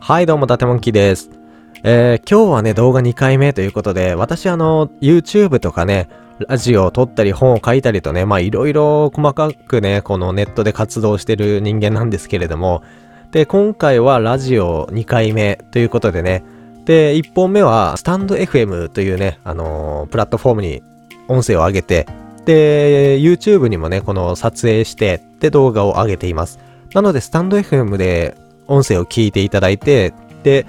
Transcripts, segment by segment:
はい、どうも、ダテモンキーです。えー、今日はね、動画2回目ということで、私あの、YouTube とかね、ラジオを撮ったり本を書いたりとね、まあいろいろ細かくね、このネットで活動してる人間なんですけれども、で、今回はラジオ2回目ということでね、で、1本目はスタンド FM というね、あのープラットフォームに音声を上げて、で、YouTube にもね、この撮影して、で、動画を上げています。なので、スタンド FM で音声を聞いていただいて、で、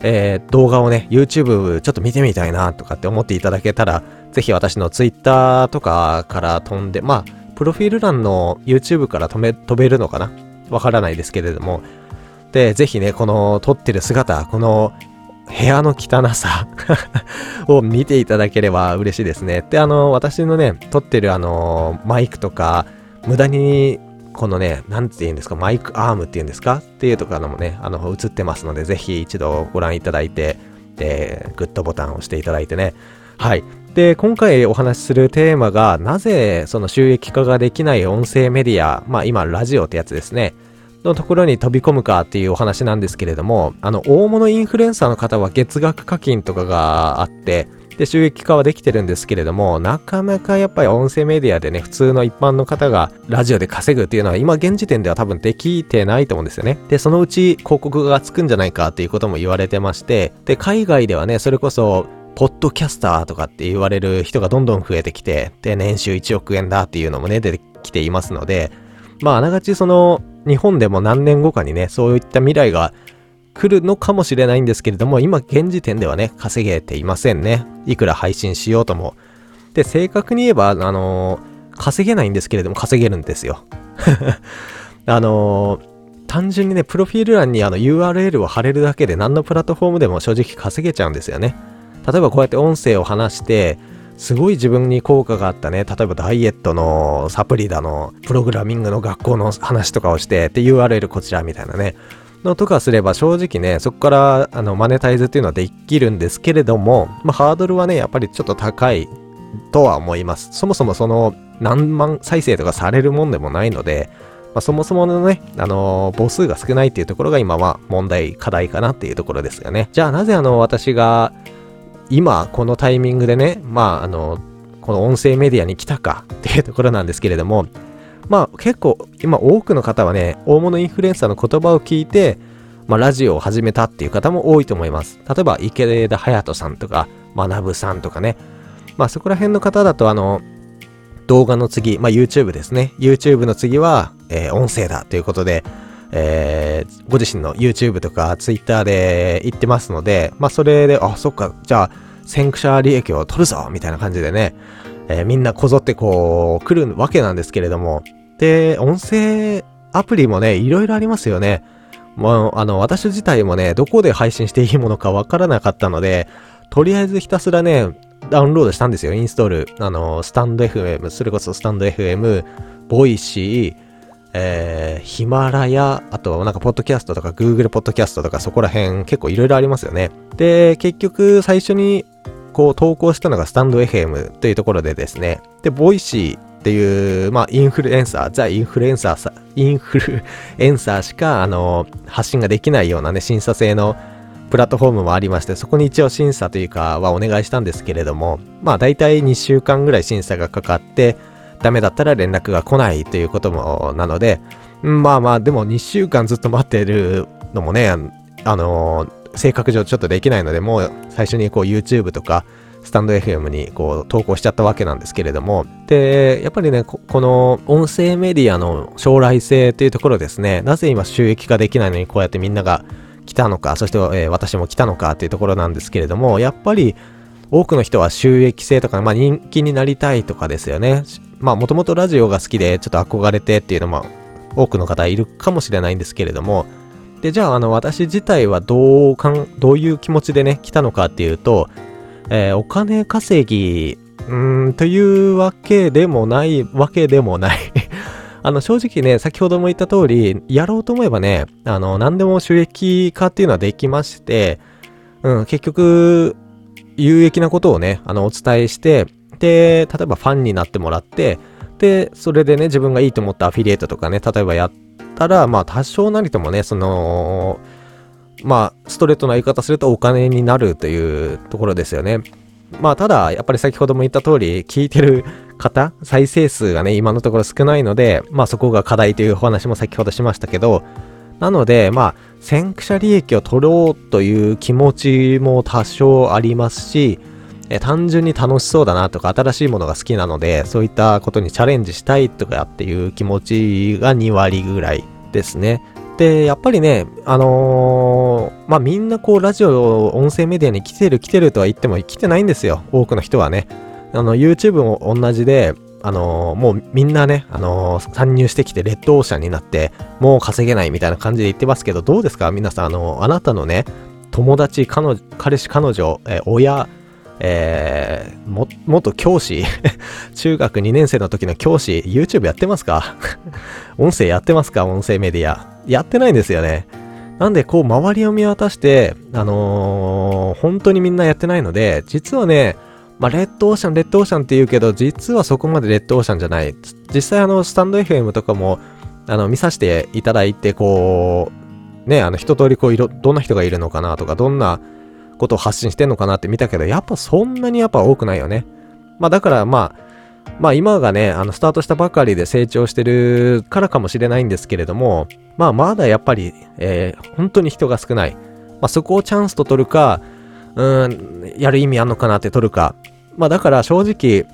えー動画をね、YouTube ちょっと見てみたいなとかって思っていただけたら、ぜひ私の Twitter とかから飛んで、まあ、プロフィール欄の YouTube から飛べ飛べるのかな？わからないですけれども。で、ぜひね、この撮ってる姿、この部屋の汚さ を見ていただければ嬉しいですね。で、あの、私のね、撮ってるあの、マイクとか、無駄に、このね、なんて言うんですか、マイクアームっていうんですかっていうとかのもね、あの、映ってますので、ぜひ一度ご覧いただいて、で、グッドボタンを押していただいてね。はい。で、今回お話しするテーマが、なぜその収益化ができない音声メディア、まあ今、ラジオってやつですね。のところに飛び込むかっていうお話なんですけれども、あの、大物インフルエンサーの方は月額課金とかがあって、で、収益化はできてるんですけれども、なかなかやっぱり音声メディアでね、普通の一般の方がラジオで稼ぐっていうのは今現時点では多分できてないと思うんですよね。で、そのうち広告がつくんじゃないかっていうことも言われてまして、で、海外ではね、それこそ、ポッドキャスターとかって言われる人がどんどん増えてきて、で、年収1億円だっていうのもね、出てきていますので、まあ、あながちその、日本でも何年後かにね、そういった未来が来るのかもしれないんですけれども、今現時点ではね、稼げていませんね。いくら配信しようとも。で、正確に言えば、あのー稼げないんですけれども、稼げるんですよ。あのー単純にね、プロフィール欄にあの URL を貼れるだけで何のプラットフォームでも正直稼げちゃうんですよね。例えばこうやって音声を話して、すごい自分に効果があったね、例えばダイエットのサプリだの、プログラミングの学校の話とかをして、で、URL こちらみたいなね、のとかすれば正直ね、そこからあのマネタイズっていうのはできるんですけれども、まあハードルはね、やっぱりちょっと高いとは思います。そもそもその何万再生とかされるもんでもないので、まあ、そもそものね、あの母数が少ないっていうところが今は問題、課題かなっていうところですよね。じゃあなぜあの私が今このタイミングでね、まああの、この音声メディアに来たかっていうところなんですけれども、まあ結構今多くの方はね、大物インフルエンサーの言葉を聞いて、まあラジオを始めたっていう方も多いと思います。例えば池田隼人さんとか、学さんとかね、まあそこら辺の方だとあの、動画の次、まあ YouTube ですね。YouTube の次は、えー音声だということで、えーご自身の YouTube とか Twitter で言ってますので、まあそれで、あ、そっか、じゃあ、先駆者利益を取るぞみたいな感じでね、えーみんなこぞってこう、来るわけなんですけれども、で、音声アプリもね、いろいろありますよね。もう、あの、私自体もね、どこで配信していいものかわからなかったので、とりあえずひたすらね、ダウンロードしたんですよ、インストール。あの、スタンド FM、それこそスタンド FM、ボイシー、えー、ヒマラヤ、あとなんかポッドキャストとか Google ポッドキャストとかそこら辺結構いろいろありますよね。で、結局最初にこう投稿したのがスタンド FM というところでですね、で、ボイシーっていう、まあインフルエンサー、ザ・インフルエンサーさ、インフルエンサーしかあの、発信ができないようなね、審査制のプラットフォームもありまして、そこに一応審査というかはお願いしたんですけれども、まあ大体2週間ぐらい審査がかかって、ダメだったら連絡が来ないということもなので、まあまあ、でも2週間ずっと待ってるのもね、あの性格上ちょっとできないので、もう最初にこう YouTube とか、スタンド FM にこう投稿しちゃったわけなんですけれども、で、やっぱりね、この音声メディアの将来性というところですね、なぜ今収益化できないのにこうやってみんなが来たのか、そして、え私も来たのかというところなんですけれども、やっぱり多くの人は収益性とか、まあ人気になりたいとかですよね。まあもともとラジオが好きでちょっと憧れてっていうのも多くの方いるかもしれないんですけれども、で、じゃああの私自体はどうかん、どういう気持ちでね、来たのかっていうと、えーお金稼ぎ、うん、というわけでもないわけでもない。あの、正直ね、先ほども言った通り、やろうと思えばね、あの、何でも収益化っていうのはできまして、うん、結局、有益なことをね、あの、お伝えして、で、例えばファンになってもらって、で、それでね、自分がいいと思ったアフィリエイトとかね、例えばやっったら、まあ、多少なりともね、その、まあ、ストレートな言い方するとお金になるというところですよね。まあ、ただ、やっぱり先ほども言った通り、聞いてる方、再生数がね、今のところ少ないので、まあそこが課題というお話も先ほどしましたけど、なので、まあ、先駆者利益を取ろうという気持ちも多少ありますし、え単純に楽しそうだなとか新しいものが好きなので、そういったことにチャレンジしたいとかっていう気持ちが2割ぐらいですね。で、やっぱりね、あのー、まあ、みんなこう、ラジオ、音声メディアに来てる来てるとは言っても来てないんですよ。多くの人はね。あの、YouTube も同じで、あのー、もうみんなね、あのー、参入してきてレッドオーシャンになって、もう稼げないみたいな感じで言ってますけど、どうですか皆さん、あのあなたのね、友達、彼女、彼氏、彼女、え親、えー、も、元教師 中学2年生の時の教師、YouTube やってますか？音声やってますか？音声メディア。やってないんですよね。なんで、こう、周りを見渡して、あのー、本当にみんなやってないので、実はね、まあ、レッドオーシャン、レッドオーシャンって言うけど、実はそこまでレッドオーシャンじゃない。実際、あの、スタンド FM とかも、あの、見させていただいて、こう、ね、あの、一通りこう、いろ、どんな人がいるのかなとか、どんなことを発信してんのかなって見たけど、やっぱそんなにやっぱ多くないよね。まあ、だからまあ、まあ今がね、あの、スタートしたばかりで成長してるからかもしれないんですけれども、まあまだやっぱり、えー、本当に人が少ない。まあそこをチャンスと取るか、うん、やる意味あんのかなって取るか。まあだから正直、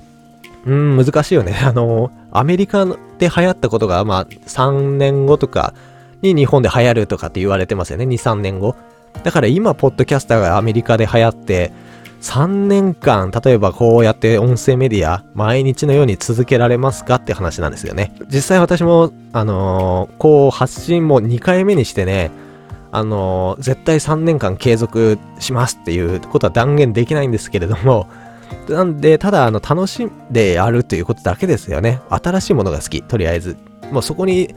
うん、難しいよね。あの、アメリカで流行ったことが、まあ3年後とかに日本で流行るとかって言われてますよね。2、3年後。だから今、ポッドキャスターがアメリカで流行って、3年間、例えばこうやって音声メディア、毎日のように続けられますかって話なんですよね。実際私も、あのー、こう発信も2回目にしてね、あのー、絶対3年間継続しますっていうことは断言できないんですけれども、なんで、ただ、あの、楽しんでやるということだけですよね。新しいものが好き、とりあえず。もうそこに、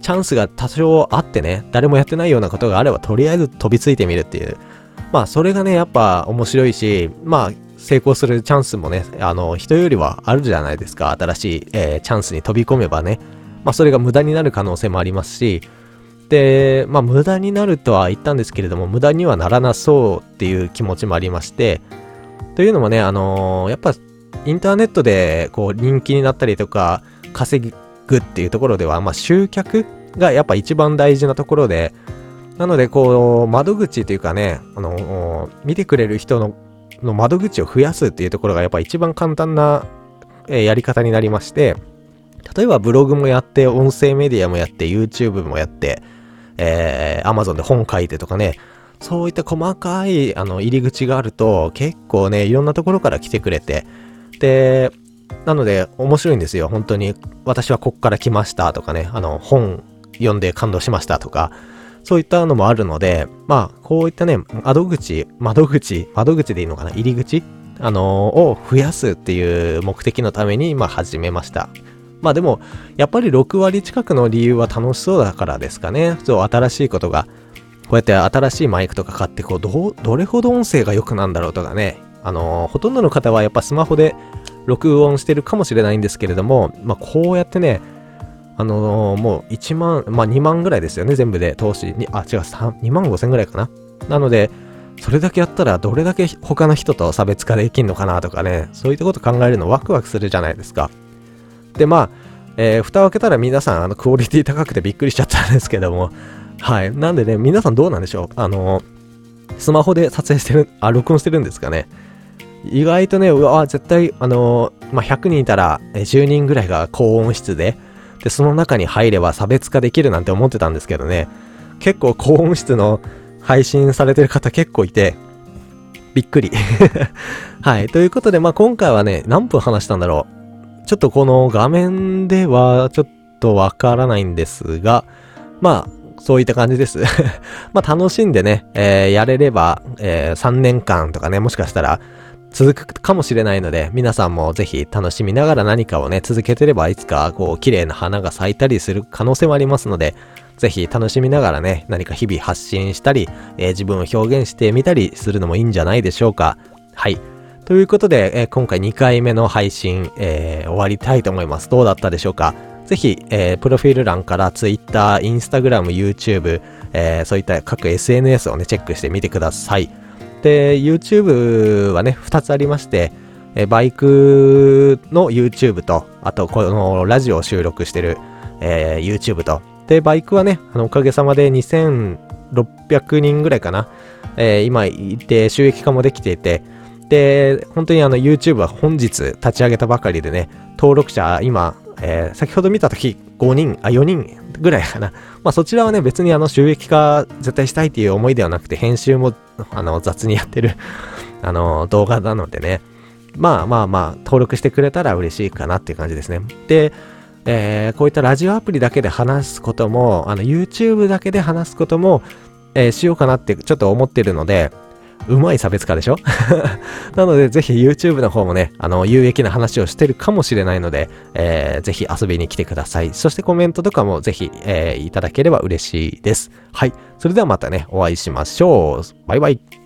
チャンスが多少あってね、誰もやってないようなことがあれば、とりあえず飛びついてみるっていう。まあ、それがね、やっぱ面白いし、まあ、成功するチャンスもね、あの、人よりはあるじゃないですか。新しい、えー、チャンスに飛び込めばね。まあ、それが無駄になる可能性もありますし、で、まあ、無駄になるとは言ったんですけれども、無駄にはならなそうっていう気持ちもありまして、というのもね、あのー、やっぱ、インターネットで、こう、人気になったりとか、稼ぎぐっていうところでは、まあ、集客がやっぱ一番大事なところで、なので、こう、窓口というかね、あの、見てくれる人のの窓口を増やすっていうところがやっぱ一番簡単な、えー、やり方になりまして、例えばブログもやって、音声メディアもやって、YouTube もやって、えー、Amazon で本書いてとかね、そういった細かいあの入り口があると結構ね、いろんなところから来てくれて、で、なので面白いんですよ。本当に私はこっから来ましたとかね、あの本読んで感動しましたとか、そういったのもあるので、まあ、こういったね、窓口、窓口、窓口でいいのかな？入り口？あのー、を増やすっていう目的のために、まあ、始めました。まあでも、やっぱり6割近くの理由は楽しそうだからですかね。そう、新しいことが、こうやって新しいマイクとか買って、こう、ど、どれほど音声が良くなんだろうとかね。あのー、ほとんどの方はやっぱスマホで録音してるかもしれないんですけれども、まあこうやってね、あのー、もう1万、まあ2万ぐらいですよね、全部で投資に、あ、違う、2万5千ぐらいかな。なので、それだけやったらどれだけ他の人と差別化できんのかなとかね、そういったこと考えるのワクワクするじゃないですか。で、まあ、えー、蓋を開けたら皆さん、あの、クオリティ高くてびっくりしちゃったんですけども、はい。なんでね、皆さんどうなんでしょう？あのー、スマホで撮影してる、あ、録音してるんですかね？意外とね、うわ、絶対、あのー、まあ、100人いたら、10人ぐらいが高音質で、で、その中に入れば差別化できるなんて思ってたんですけどね、結構高音質の配信されてる方結構いて、びっくり はい。ということで、まあ、今回はね、何分話したんだろう。ちょっとこの画面ではちょっとわからないんですが、まあ、そういった感じです まあ、楽しんでね、えー、やれれば、えー、3年間とかね、もしかしたら、続くかもしれないので、皆さんもぜひ楽しみながら何かをね、続けてればいつかこう綺麗な花が咲いたりする可能性もありますので、ぜひ楽しみながらね、何か日々発信したり、えー、自分を表現してみたりするのもいいんじゃないでしょうか。はい。ということで、えー、今回2回目の配信、えー、終わりたいと思います。どうだったでしょうか？ぜひ、えー、プロフィール欄から Twitter、Instagram、YouTube、えー、そういった各 SNS をね、チェックしてみてください。で、YouTube はね、2つありまして、え、バイクの YouTube と、あと、このラジオを収録してる、えー、YouTube と。で、バイクはね、あの、おかげさまで2600人ぐらいかな。えー、今いて収益化もできていて、で、本当にあの YouTube は本日立ち上げたばかりでね、登録者今、えー、先ほど見たとき5人、あ、4人ぐらいかな。まあそちらはね、別にあの収益化絶対したいっていう思いではなくて、編集も あの雑にやってる あの動画なのでね、まあまあまあ、登録してくれたら嬉しいかなっていう感じですね。で、えー、こういったラジオアプリだけで話すことも、あの YouTube だけで話すことも、えー、しようかなってちょっと思ってるので、うまい差別化でしょ？なので、ぜひ YouTube の方もね、あの、有益な話をしてるかもしれないので、えー、ぜひ遊びに来てください。そしてコメントとかもぜひ、えー、いただければ嬉しいです。はい。それではまたね、お会いしましょう。バイバイ。